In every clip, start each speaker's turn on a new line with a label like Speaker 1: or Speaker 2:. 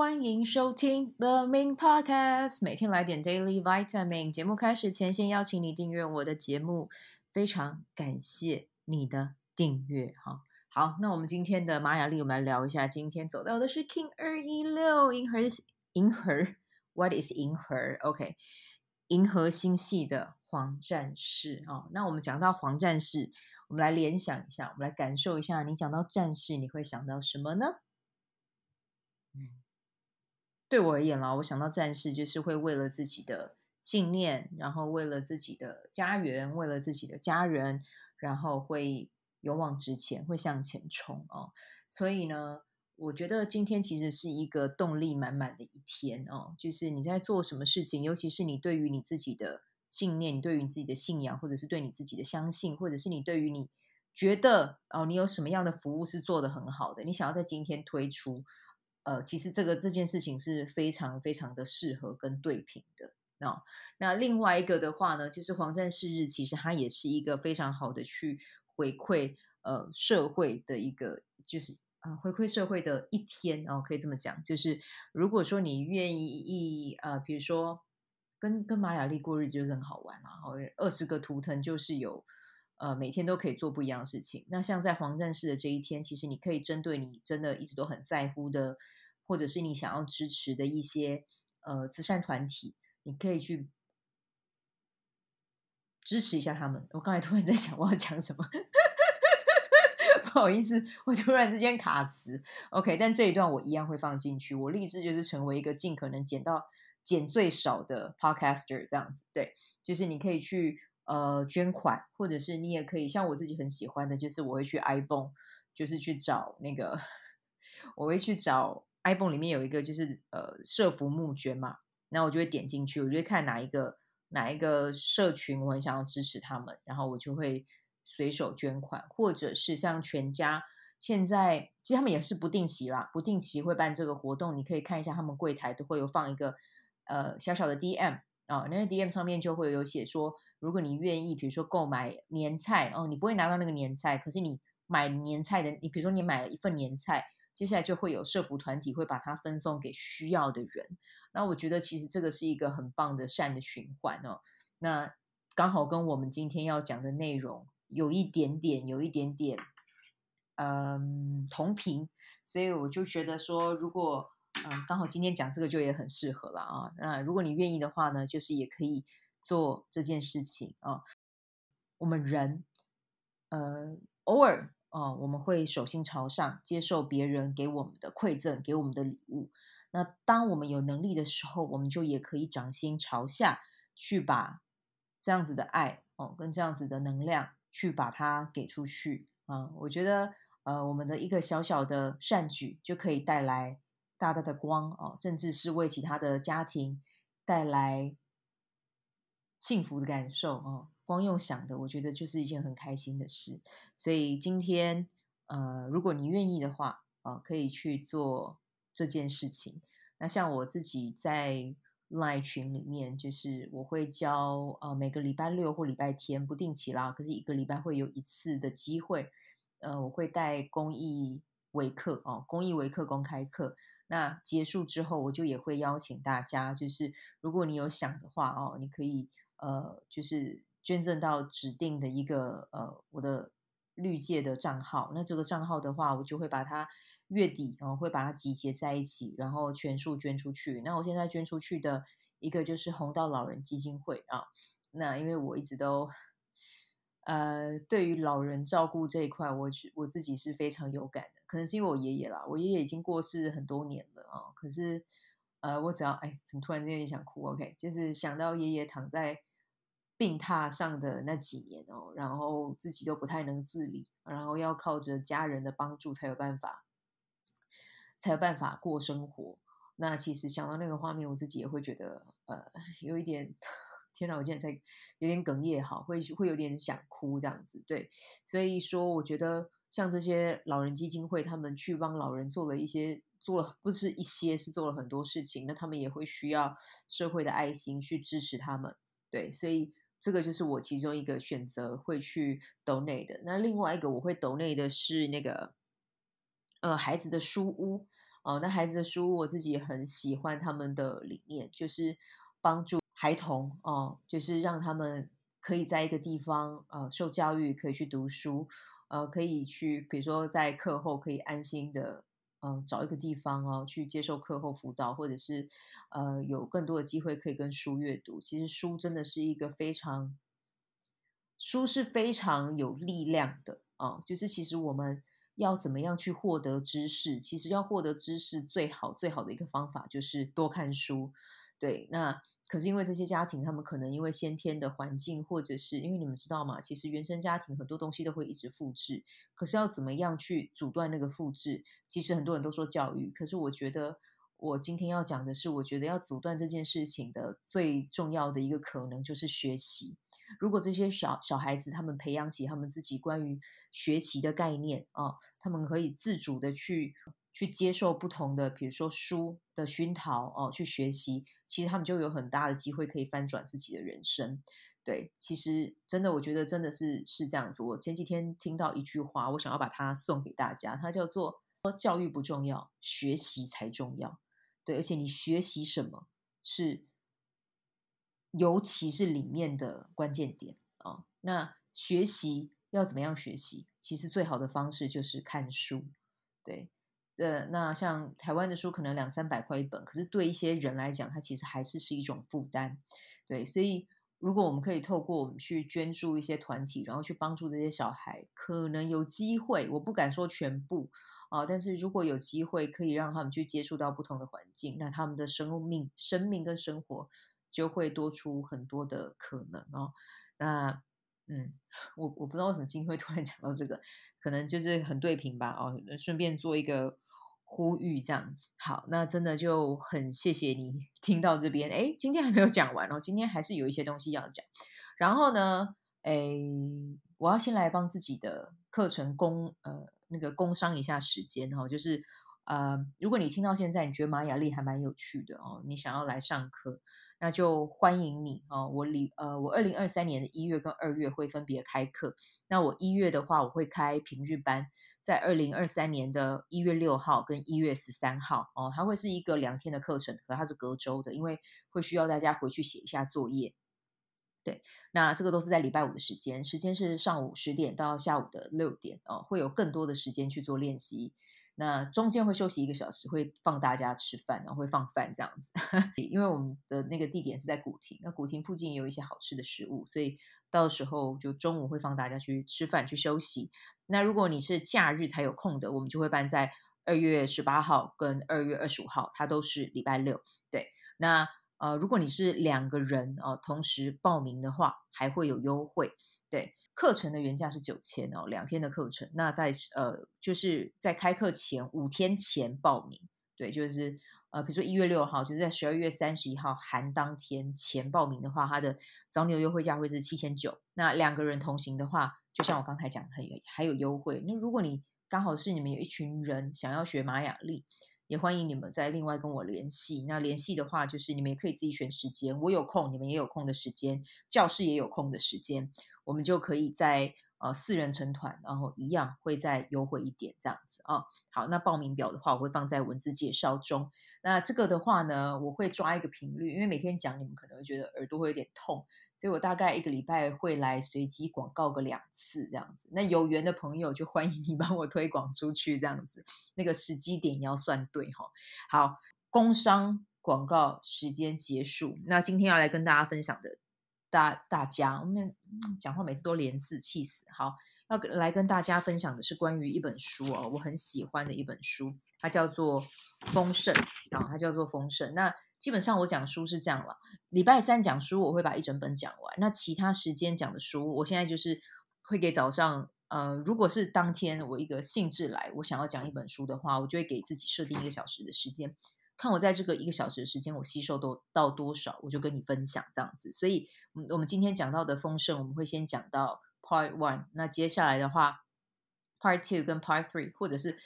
Speaker 1: 欢迎收听 The Main Podcast，每天来点 Daily Vitamin。节目开始前，先邀请你订阅我的节目，非常感谢你的订阅。哈，好，那我们今天的马雅丽，我们来聊一下。今天走到的是 King 二一六银河，银河，What is 银河？OK，银河星系的黄战士啊。那我们讲到黄战士，我们来联想一下，我们来感受一下，你讲到战士，你会想到什么呢？对我而言啦，我想到战士就是会为了自己的信念，然后为了自己的家园，为了自己的家人，然后会勇往直前，会向前冲哦。所以呢，我觉得今天其实是一个动力满满的一天哦。就是你在做什么事情，尤其是你对于你自己的信念，你对于你自己的信仰，或者是对你自己的相信，或者是你对于你觉得哦，你有什么样的服务是做得很好的，你想要在今天推出。呃，其实这个这件事情是非常非常的适合跟对频的。哦，那另外一个的话呢，就是黄战士日，其实它也是一个非常好的去回馈呃社会的一个，就是啊、呃、回馈社会的一天哦，可以这么讲。就是如果说你愿意呃，比如说跟跟玛雅历过日子就是很好玩啊，二十个图腾就是有。呃，每天都可以做不一样的事情。那像在黄战士的这一天，其实你可以针对你真的一直都很在乎的，或者是你想要支持的一些呃慈善团体，你可以去支持一下他们。我刚才突然在想我要讲什么，不好意思，我突然之间卡词。OK，但这一段我一样会放进去。我立志就是成为一个尽可能减到减最少的 podcaster，这样子。对，就是你可以去。呃，捐款，或者是你也可以像我自己很喜欢的，就是我会去 ibon，就是去找那个，我会去找 ibon 里面有一个就是呃社福募捐嘛，然后我就会点进去，我就会看哪一个哪一个社群我很想要支持他们，然后我就会随手捐款，或者是像全家现在其实他们也是不定期啦，不定期会办这个活动，你可以看一下他们柜台都会有放一个呃小小的 DM 啊、那个 DM 上面就会有写说。如果你愿意，比如说购买年菜哦，你不会拿到那个年菜，可是你买年菜的，你比如说你买了一份年菜，接下来就会有社福团体会把它分送给需要的人。那我觉得其实这个是一个很棒的善的循环哦。那刚好跟我们今天要讲的内容有一点点，有一点点，嗯，同频，所以我就觉得说，如果嗯刚好今天讲这个就也很适合了啊。那如果你愿意的话呢，就是也可以。做这件事情啊，我们人，呃，偶尔啊，我们会手心朝上接受别人给我们的馈赠，给我们的礼物。那当我们有能力的时候，我们就也可以掌心朝下去把这样子的爱哦，跟这样子的能量去把它给出去啊。我觉得，呃，我们的一个小小的善举就可以带来大大的光哦，甚至是为其他的家庭带来。幸福的感受哦，光用想的，我觉得就是一件很开心的事。所以今天，呃，如果你愿意的话，啊、呃，可以去做这件事情。那像我自己在 Line 群里面，就是我会教，呃，每个礼拜六或礼拜天不定期啦，可是一个礼拜会有一次的机会，呃，我会带公益微课哦，公益微课公开课。那结束之后，我就也会邀请大家，就是如果你有想的话哦，你可以。呃，就是捐赠到指定的一个呃我的绿界的账号，那这个账号的话，我就会把它月底哦会把它集结在一起，然后全数捐出去。那我现在捐出去的一个就是红道老人基金会啊。那因为我一直都呃对于老人照顾这一块，我我自己是非常有感的，可能是因为我爷爷啦，我爷爷已经过世很多年了啊。可是呃我只要哎怎么突然间有点想哭？OK，就是想到爷爷躺在。病榻上的那几年哦，然后自己都不太能自理，然后要靠着家人的帮助才有办法，才有办法过生活。那其实想到那个画面，我自己也会觉得呃，有一点 天哪，我现在才有点哽咽，好，会会有点想哭这样子。对，所以说我觉得像这些老人基金会，他们去帮老人做了一些，做了不是一些，是做了很多事情。那他们也会需要社会的爱心去支持他们。对，所以。这个就是我其中一个选择会去 donate 的。那另外一个我会 donate 的是那个呃孩子的书屋哦，那孩子的书屋我自己很喜欢他们的理念，就是帮助孩童哦，就是让他们可以在一个地方呃受教育，可以去读书，呃，可以去比如说在课后可以安心的。嗯、找一个地方哦，去接受课后辅导，或者是呃，有更多的机会可以跟书阅读。其实书真的是一个非常，书是非常有力量的啊、就是其实我们要怎么样去获得知识？其实要获得知识，最好最好的一个方法就是多看书。对，那。可是因为这些家庭，他们可能因为先天的环境，或者是因为你们知道吗？其实原生家庭很多东西都会一直复制。可是要怎么样去阻断那个复制？其实很多人都说教育，可是我觉得我今天要讲的是，我觉得要阻断这件事情的最重要的一个可能就是学习。如果这些小小孩子他们培养起他们自己关于学习的概念啊，他们可以自主的去。去接受不同的，比如说书的熏陶哦，去学习，其实他们就有很大的机会可以翻转自己的人生。对，其实真的，我觉得真的是是这样子。我前几天听到一句话，我想要把它送给大家，它叫做“说教育不重要，学习才重要”。对，而且你学习什么是，尤其是里面的关键点啊、哦。那学习要怎么样学习？其实最好的方式就是看书，对。呃，那像台湾的书可能两三百块一本，可是对一些人来讲，它其实还是是一种负担。对，所以如果我们可以透过我们去捐助一些团体，然后去帮助这些小孩，可能有机会，我不敢说全部啊，但是如果有机会可以让他们去接触到不同的环境，那他们的生命、生命跟生活就会多出很多的可能哦。那。嗯，我我不知道为什么今天会突然讲到这个，可能就是很对频吧。哦，顺便做一个呼吁这样子。好，那真的就很谢谢你听到这边。哎，今天还没有讲完哦，今天还是有一些东西要讲。然后呢，哎，我要先来帮自己的课程工呃那个工商一下时间哦，就是呃，如果你听到现在，你觉得玛雅丽还蛮有趣的哦，你想要来上课。那就欢迎你哦！我里呃，我二零二三年的一月跟二月会分别开课。那我一月的话，我会开平日班，在二零二三年的一月六号跟一月十三号哦，它会是一个两天的课程，可它是隔周的，因为会需要大家回去写一下作业。对，那这个都是在礼拜五的时间，时间是上午十点到下午的六点哦，会有更多的时间去做练习。那中间会休息一个小时，会放大家吃饭，然后会放饭这样子。因为我们的那个地点是在古亭，那古亭附近也有一些好吃的食物，所以到时候就中午会放大家去吃饭去休息。那如果你是假日才有空的，我们就会办在二月十八号跟二月二十五号，它都是礼拜六。对，那呃，如果你是两个人哦，同时报名的话，还会有优惠。对。课程的原价是九千哦，两天的课程。那在呃，就是在开课前五天前报名，对，就是呃，比如说一月六号，就是在十二月三十一号含当天前报名的话，它的早鸟优惠价会是七千九。那两个人同行的话，就像我刚才讲的，还有还有优惠。那如果你刚好是你们有一群人想要学玛雅历，也欢迎你们再另外跟我联系。那联系的话，就是你们也可以自己选时间，我有空，你们也有空的时间，教室也有空的时间。我们就可以在呃四人成团，然后一样会再优惠一点这样子啊。好，那报名表的话，我会放在文字介绍中。那这个的话呢，我会抓一个频率，因为每天讲你们可能会觉得耳朵会有点痛，所以我大概一个礼拜会来随机广告个两次这样子。那有缘的朋友就欢迎你 帮我推广出去这样子，那个时机点要算对哈。好，工商广告时间结束。那今天要来跟大家分享的。大大家，我们讲话每次都连字，气死！好，要来跟大家分享的是关于一本书哦，我很喜欢的一本书，它叫做《丰盛》啊，它叫做《丰盛》。那基本上我讲书是这样了，礼拜三讲书我会把一整本讲完，那其他时间讲的书，我现在就是会给早上，呃，如果是当天我一个兴致来，我想要讲一本书的话，我就会给自己设定一个小时的时间。看我在这个一个小时的时间，我吸收多到多少，我就跟你分享这样子。所以，我们今天讲到的丰盛，我们会先讲到 Part One。那接下来的话，Part Two 跟 Part Three，或者是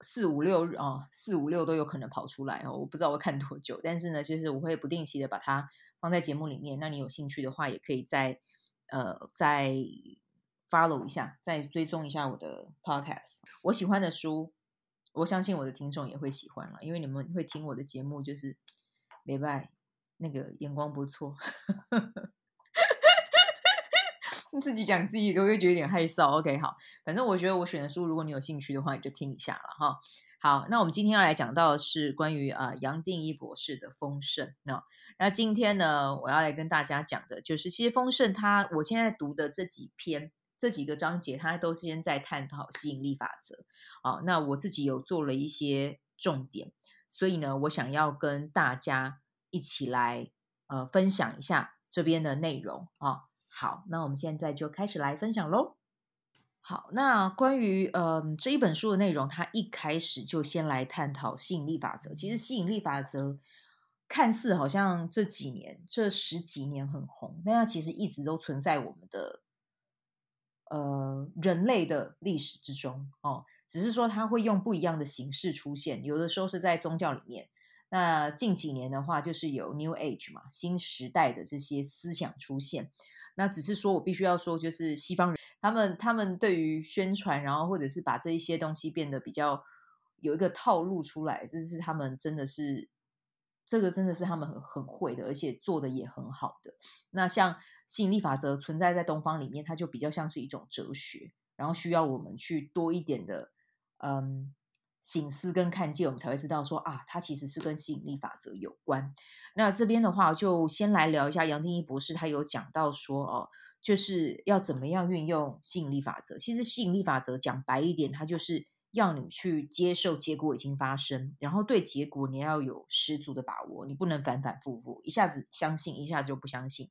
Speaker 1: 四五六啊，四五六都有可能跑出来哦。我不知道我看多久，但是呢，就是我会不定期的把它放在节目里面。那你有兴趣的话，也可以再呃再 follow 一下，再追踪一下我的 Podcast。我喜欢的书。我相信我的听众也会喜欢了，因为你们会听我的节目，就是礼拜那个眼光不错。自己讲自己都会觉得有点害臊。OK，好，反正我觉得我选的书，如果你有兴趣的话，你就听一下了哈。好，那我们今天要来讲到的是关于呃杨定一博士的丰盛。那那今天呢，我要来跟大家讲的就是，其实丰盛它，我现在读的这几篇这几个章节，它都是先在探讨吸引力法则。好，那我自己有做了一些重点，所以呢，我想要跟大家一起来呃分享一下这边的内容啊。好，那我们现在就开始来分享喽。好，那关于嗯、呃、这一本书的内容，它一开始就先来探讨吸引力法则。其实吸引力法则看似好像这几年这十几年很红，但它其实一直都存在我们的呃人类的历史之中哦。只是说它会用不一样的形式出现，有的时候是在宗教里面。那近几年的话，就是有 New Age 嘛，新时代的这些思想出现。那只是说，我必须要说，就是西方人他们他们对于宣传，然后或者是把这一些东西变得比较有一个套路出来，这是他们真的是这个真的是他们很很会的，而且做的也很好的。那像吸引力法则存在在东方里面，它就比较像是一种哲学，然后需要我们去多一点的嗯。省思跟看见，我们才会知道说啊，它其实是跟吸引力法则有关。那这边的话，就先来聊一下杨定一博士，他有讲到说哦，就是要怎么样运用吸引力法则。其实吸引力法则讲白一点，它就是要你去接受结果已经发生，然后对结果你要有十足的把握，你不能反反复复，一下子相信，一下子就不相信，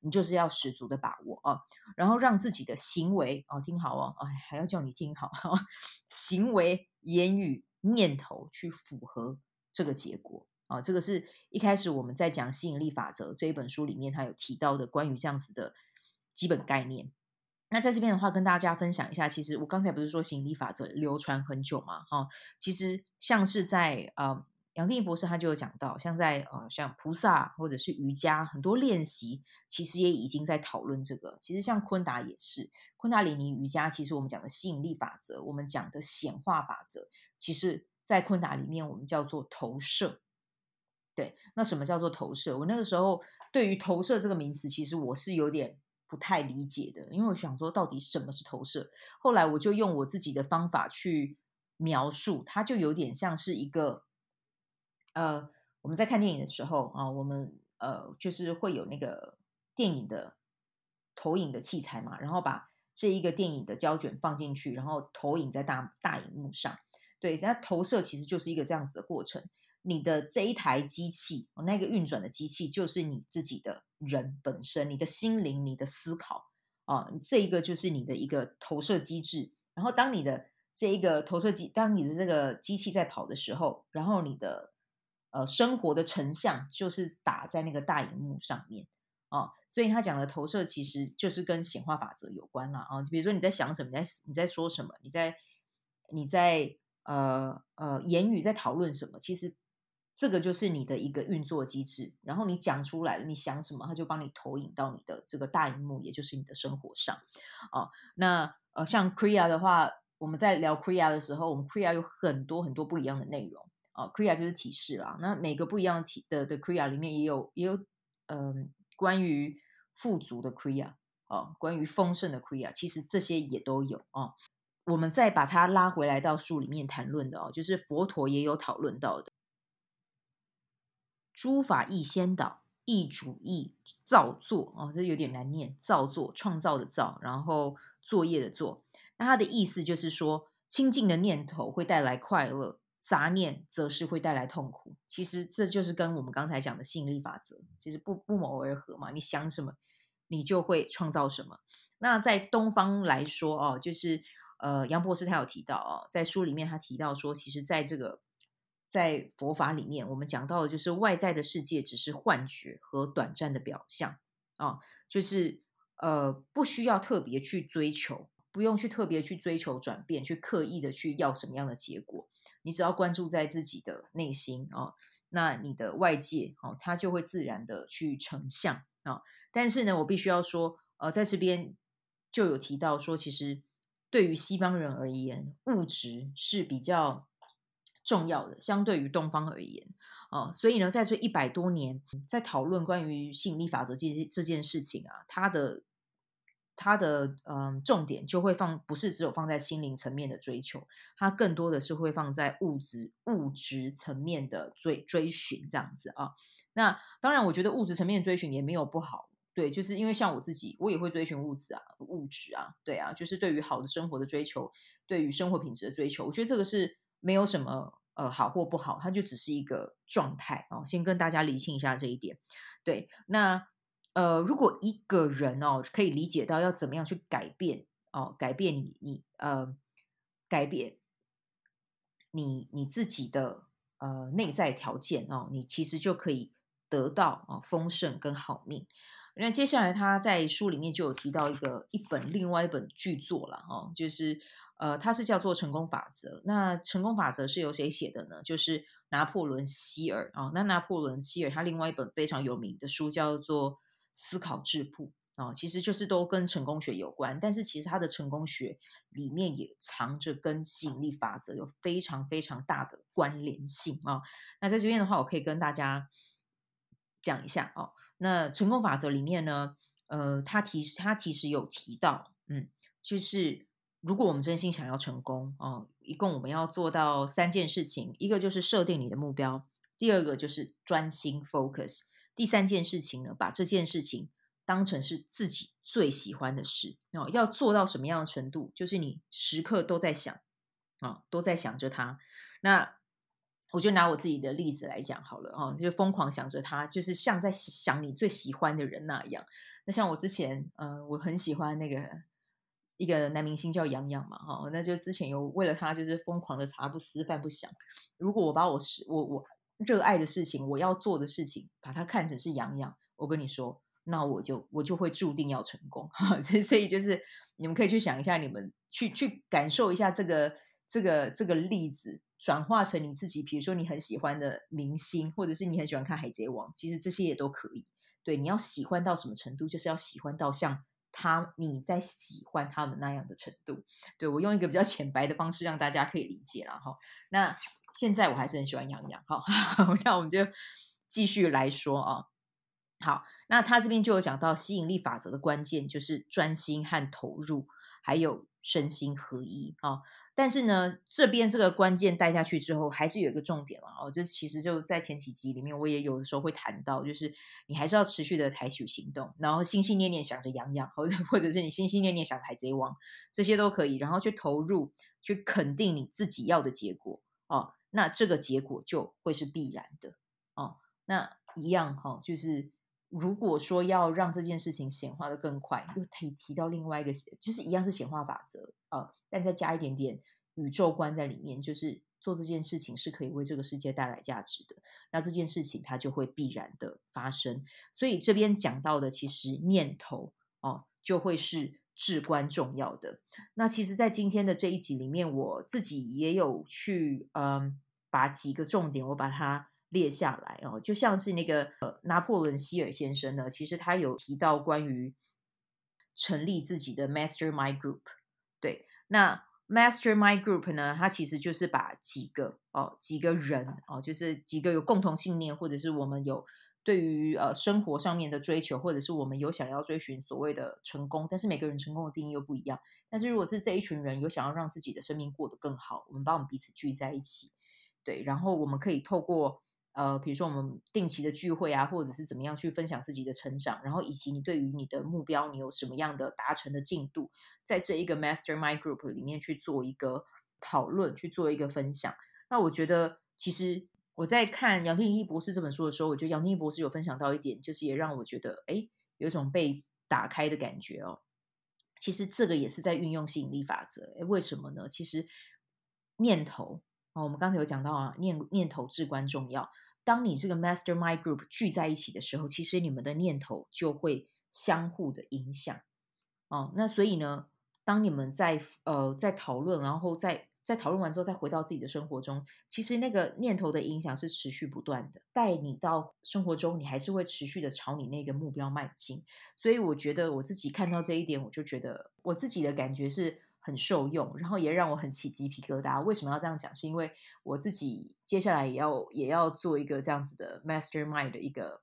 Speaker 1: 你就是要十足的把握啊。然后让自己的行为哦，听好哦，哎，还要叫你听好，行为。言语念头去符合这个结果啊，这个是一开始我们在讲吸引力法则这一本书里面，他有提到的关于这样子的基本概念。那在这边的话，跟大家分享一下，其实我刚才不是说吸引力法则流传很久嘛？哈，其实像是在呃。杨定一博士他就有讲到，像在呃像菩萨或者是瑜伽很多练习，其实也已经在讨论这个。其实像昆达也是，昆达里尼瑜伽，其实我们讲的吸引力法则，我们讲的显化法则，其实在昆达里面我们叫做投射。对，那什么叫做投射？我那个时候对于投射这个名词，其实我是有点不太理解的，因为我想说到底什么是投射？后来我就用我自己的方法去描述，它就有点像是一个。呃，我们在看电影的时候啊，我们呃就是会有那个电影的投影的器材嘛，然后把这一个电影的胶卷放进去，然后投影在大大荧幕上。对，那投射其实就是一个这样子的过程。你的这一台机器，那个运转的机器就是你自己的人本身，你的心灵，你的思考啊，这一个就是你的一个投射机制。然后当你的这一个投射机，当你的这个机器在跑的时候，然后你的呃，生活的成像就是打在那个大荧幕上面啊、哦，所以他讲的投射其实就是跟显化法则有关了啊。比如说你在想什么，你在你在说什么，你在你在呃呃言语在讨论什么，其实这个就是你的一个运作机制。然后你讲出来了，你想什么，他就帮你投影到你的这个大荧幕，也就是你的生活上、哦。那呃，像 Kriya 的话，我们在聊 Kriya 的时候，我们 Kriya 有很多很多不一样的内容。啊，Kriya 就是体式啦。那每个不一样的体的的 Kriya 里面也有也有，嗯、呃，关于富足的 Kriya 啊，关于丰盛的 Kriya，其实这些也都有哦。我们再把它拉回来到书里面谈论的哦，就是佛陀也有讨论到的，诸法亦先导，亦主义造作哦，这有点难念，造作创造的造，然后作业的作。那它的意思就是说，清净的念头会带来快乐。杂念则是会带来痛苦，其实这就是跟我们刚才讲的吸引力法则，其实不不谋而合嘛。你想什么，你就会创造什么。那在东方来说哦，就是呃，杨博士他有提到哦，在书里面他提到说，其实在这个在佛法里面，我们讲到的就是外在的世界只是幻觉和短暂的表象啊、就是呃，不需要特别去追求，不用去特别去追求转变，去刻意的去要什么样的结果。你只要关注在自己的内心哦，那你的外界哦，它就会自然的去成像啊。但是呢，我必须要说，呃，在这边就有提到说，其实对于西方人而言，物质是比较重要的，相对于东方而言，哦，所以呢，在这一百多年，在讨论关于吸引力法则这这件事情啊，它的它的嗯重点就会放，不是只有放在心灵层面的追求，它更多的是会放在物质物质层面的追追寻这样子啊。那当然，我觉得物质层面的追寻也没有不好，对，就是因为像我自己，我也会追寻物质啊，物质啊，对啊，就是对于好的生活的追求，对于生活品质的追求，我觉得这个是。没有什么呃好或不好，它就只是一个状态哦。先跟大家理清一下这一点。对，那呃，如果一个人哦可以理解到要怎么样去改变哦，改变你你呃，改变你你自己的呃内在条件哦，你其实就可以得到啊、哦、丰盛跟好命。那接下来他在书里面就有提到一个一本另外一本巨作了哦，就是。呃，它是叫做成功法则。那成功法则是由谁写的呢？就是拿破仑希尔啊、哦。那拿破仑希尔他另外一本非常有名的书叫做《思考致富》啊、哦，其实就是都跟成功学有关。但是其实他的成功学里面也藏着跟吸引力法则有非常非常大的关联性啊、哦。那在这边的话，我可以跟大家讲一下哦。那成功法则里面呢，呃，他提他其实有提到，嗯，就是。如果我们真心想要成功哦，一共我们要做到三件事情，一个就是设定你的目标，第二个就是专心 focus，第三件事情呢，把这件事情当成是自己最喜欢的事哦。要做到什么样的程度？就是你时刻都在想啊、哦，都在想着它。那我就拿我自己的例子来讲好了哦，就疯狂想着它，就是像在想你最喜欢的人那样。那像我之前，呃，我很喜欢那个。一个男明星叫杨洋嘛，哈，那就之前有为了他就是疯狂的茶不思饭不想。如果我把我是我我热爱的事情，我要做的事情，把它看成是杨洋，我跟你说，那我就我就会注定要成功。哈，所以所以就是你们可以去想一下，你们去去感受一下这个这个这个例子，转化成你自己，比如说你很喜欢的明星，或者是你很喜欢看海贼王，其实这些也都可以。对，你要喜欢到什么程度，就是要喜欢到像。他你在喜欢他们那样的程度，对，我用一个比较浅白的方式让大家可以理解了哈。那现在我还是很喜欢洋洋哈，那我们就继续来说啊。好，那他这边就有讲到吸引力法则的关键就是专心和投入，还有身心合一啊。但是呢，这边这个关键带下去之后，还是有一个重点了哦。这其实就在前几集里面，我也有的时候会谈到，就是你还是要持续的采取行动，然后心心念念想着杨洋，或者或者是你心心念念想海贼王，这些都可以，然后去投入，去肯定你自己要的结果哦。那这个结果就会是必然的哦。那一样哈、哦，就是。如果说要让这件事情显化的更快，又可以提到另外一个，就是一样是显化法则呃，但再加一点点宇宙观在里面，就是做这件事情是可以为这个世界带来价值的，那这件事情它就会必然的发生。所以这边讲到的，其实念头哦、就会是至关重要的。那其实，在今天的这一集里面，我自己也有去嗯、把几个重点我把它。列下来哦，就像是那个呃，拿破仑希尔先生呢，其实他有提到关于成立自己的 Mastermind Group。对，那 Mastermind Group 呢，它其实就是把几个哦几个人哦，就是几个有共同信念，或者是我们有对于呃生活上面的追求，或者是我们有想要追寻所谓的成功，但是每个人成功的定义又不一样。但是如果是这一群人有想要让自己的生命过得更好，我们把我们彼此聚在一起，对，然后我们可以透过。呃，比如说我们定期的聚会啊，或者是怎么样去分享自己的成长，然后以及你对于你的目标，你有什么样的达成的进度，在这一个 Mastermind Group 里面去做一个讨论，去做一个分享。那我觉得，其实我在看杨定一博士这本书的时候，我觉得杨定一博士有分享到一点，就是也让我觉得，哎，有一种被打开的感觉哦。其实这个也是在运用吸引力法则，哎，为什么呢？其实念头哦，我们刚才有讲到啊，念念头至关重要。当你这个 Mastermind Group 聚在一起的时候，其实你们的念头就会相互的影响哦。那所以呢，当你们在呃在讨论，然后在在讨论完之后，再回到自己的生活中，其实那个念头的影响是持续不断的，带你到生活中，你还是会持续的朝你那个目标迈进。所以我觉得我自己看到这一点，我就觉得我自己的感觉是。很受用，然后也让我很起鸡皮疙瘩。为什么要这样讲？是因为我自己接下来也要也要做一个这样子的 mastermind 的一个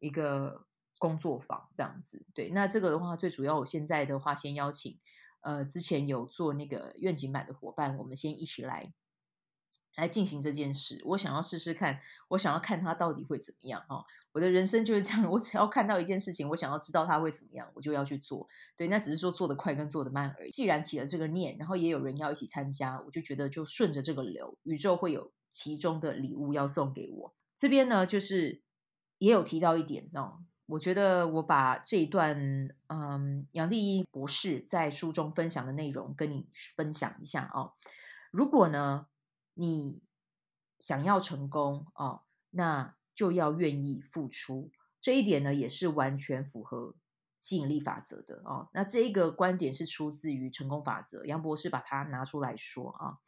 Speaker 1: 一个工作坊，这样子。对，那这个的话，最主要我现在的话，先邀请呃之前有做那个愿景版的伙伴，我们先一起来。来进行这件事，我想要试试看，我想要看他到底会怎么样哦。我的人生就是这样，我只要看到一件事情，我想要知道他会怎么样，我就要去做。对，那只是说做得快跟做得慢而已。既然起了这个念，然后也有人要一起参加，我就觉得就顺着这个流，宇宙会有其中的礼物要送给我。这边呢，就是也有提到一点哦，我觉得我把这一段嗯杨丽一博士在书中分享的内容跟你分享一下哦。如果呢，你想要成功哦，那就要愿意付出。这一点呢，也是完全符合吸引力法则的哦。那这一个观点是出自于成功法则，杨博士把它拿出来说啊。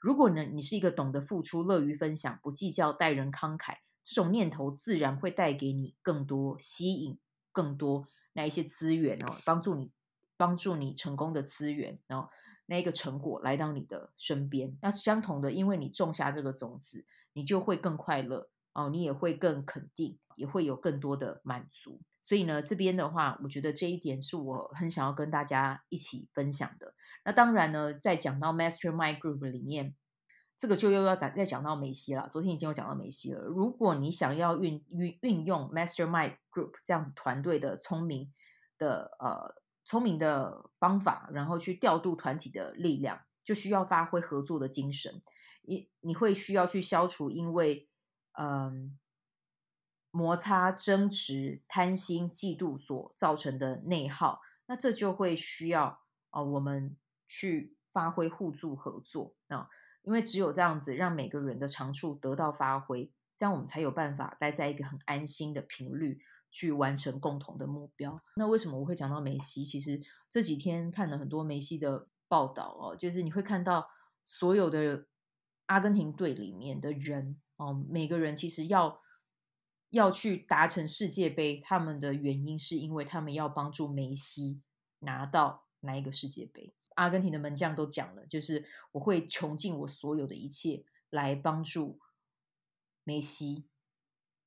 Speaker 1: 如果呢，你是一个懂得付出、乐于分享、不计较、待人慷慨，这种念头自然会带给你更多、吸引更多那一些资源哦，帮助你、帮助你成功的资源哦。那一个成果来到你的身边，那相同的，因为你种下这个种子，你就会更快乐哦，你也会更肯定，也会有更多的满足。所以呢，这边的话，我觉得这一点是我很想要跟大家一起分享的。那当然呢，在讲到 Mastermind Group 里面，这个就又要再再讲到梅西了。昨天已经有讲到梅西了。如果你想要运运运用 Mastermind Group 这样子团队的聪明的呃。聪明的方法，然后去调度团体的力量，就需要发挥合作的精神。你你会需要去消除因为嗯摩擦、争执、贪心、嫉妒所造成的内耗。那这就会需要啊、我们去发挥互助合作啊，因为只有这样子，让每个人的长处得到发挥，这样我们才有办法待在一个很安心的频率。去完成共同的目标。那为什么我会讲到梅西？其实这几天看了很多梅西的报道哦，就是你会看到所有的阿根廷队里面的人哦，每个人其实要要去达成世界杯，他们的原因是因为他们要帮助梅西拿到哪一个世界杯。阿根廷的门将都讲了，就是我会穷尽我所有的一切来帮助梅西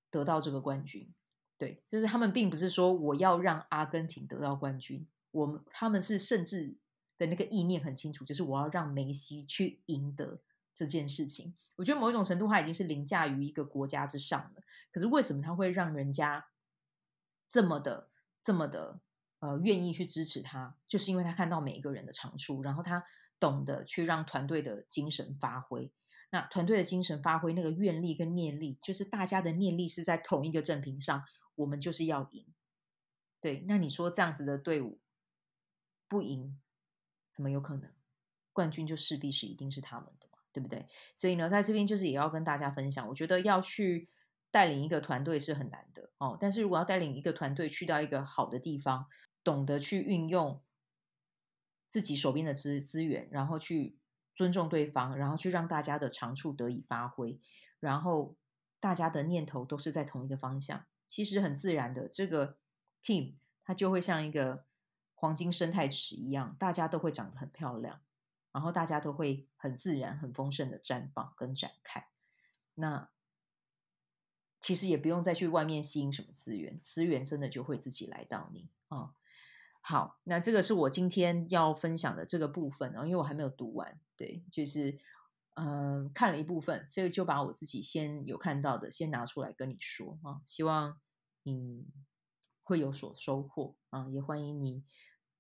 Speaker 1: 得到这个冠军。对，就是他们并不是说我要让阿根廷得到冠军，我们他们是甚至的那个意念很清楚，就是我要让梅西去赢得这件事情。我觉得某一种程度他已经是凌驾于一个国家之上了。可是为什么他会让人家这么的、这么的呃愿意去支持他？就是因为他看到每一个人的长处，然后他懂得去让团队的精神发挥。那团队的精神发挥，那个愿力跟念力，就是大家的念力是在同一个正频上。我们就是要赢，对，那你说这样子的队伍不赢，怎么有可能？冠军就势必是一定是他们的嘛，对不对？所以呢，在这边就是也要跟大家分享，我觉得要去带领一个团队是很难的哦，但是如果要带领一个团队去到一个好的地方，懂得去运用自己手边的资资源，然后去尊重对方，然后去让大家的长处得以发挥，然后大家的念头都是在同一个方向。其实很自然的，这个 team 它就会像一个黄金生态池一样，大家都会长得很漂亮，然后大家都会很自然、很丰盛的绽放跟展开。那其实也不用再去外面吸引什么资源，资源真的就会自己来到你啊、嗯。好，那这个是我今天要分享的这个部分，然后因为我还没有读完，对，就是。嗯，看了一部分，所以就把我自己先有看到的先拿出来跟你说啊，希望你会有所收获啊，也欢迎你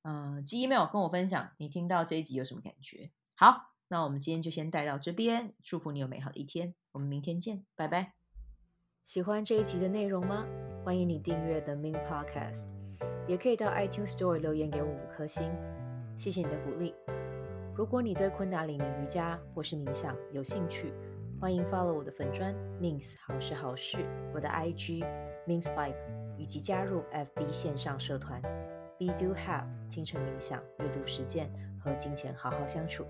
Speaker 1: 嗯寄 email 跟我分享你听到这一集有什么感觉。好，那我们今天就先带到这边，祝福你有美好的一天，我们明天见，拜拜。喜欢这一集的内容吗？欢迎你订阅 The Min Podcast，也可以到 iTunes Store 留言给我五颗星，谢谢你的鼓励。如果你对昆达里尼瑜伽或是冥想有兴趣，欢迎 follow 我的粉专 Mins 好事好事，我的 IG Mins Vibe，以及加入 FB 线上社团 Be Do Have 清晨冥想、阅读实践和金钱好好相处。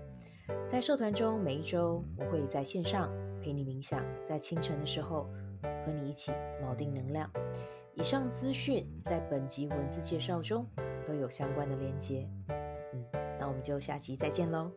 Speaker 1: 在社团中，每一周我会在线上陪你冥想，在清晨的时候和你一起锚定能量。以上资讯在本集文字介绍中都有相关的链接。我们就下期再见喽。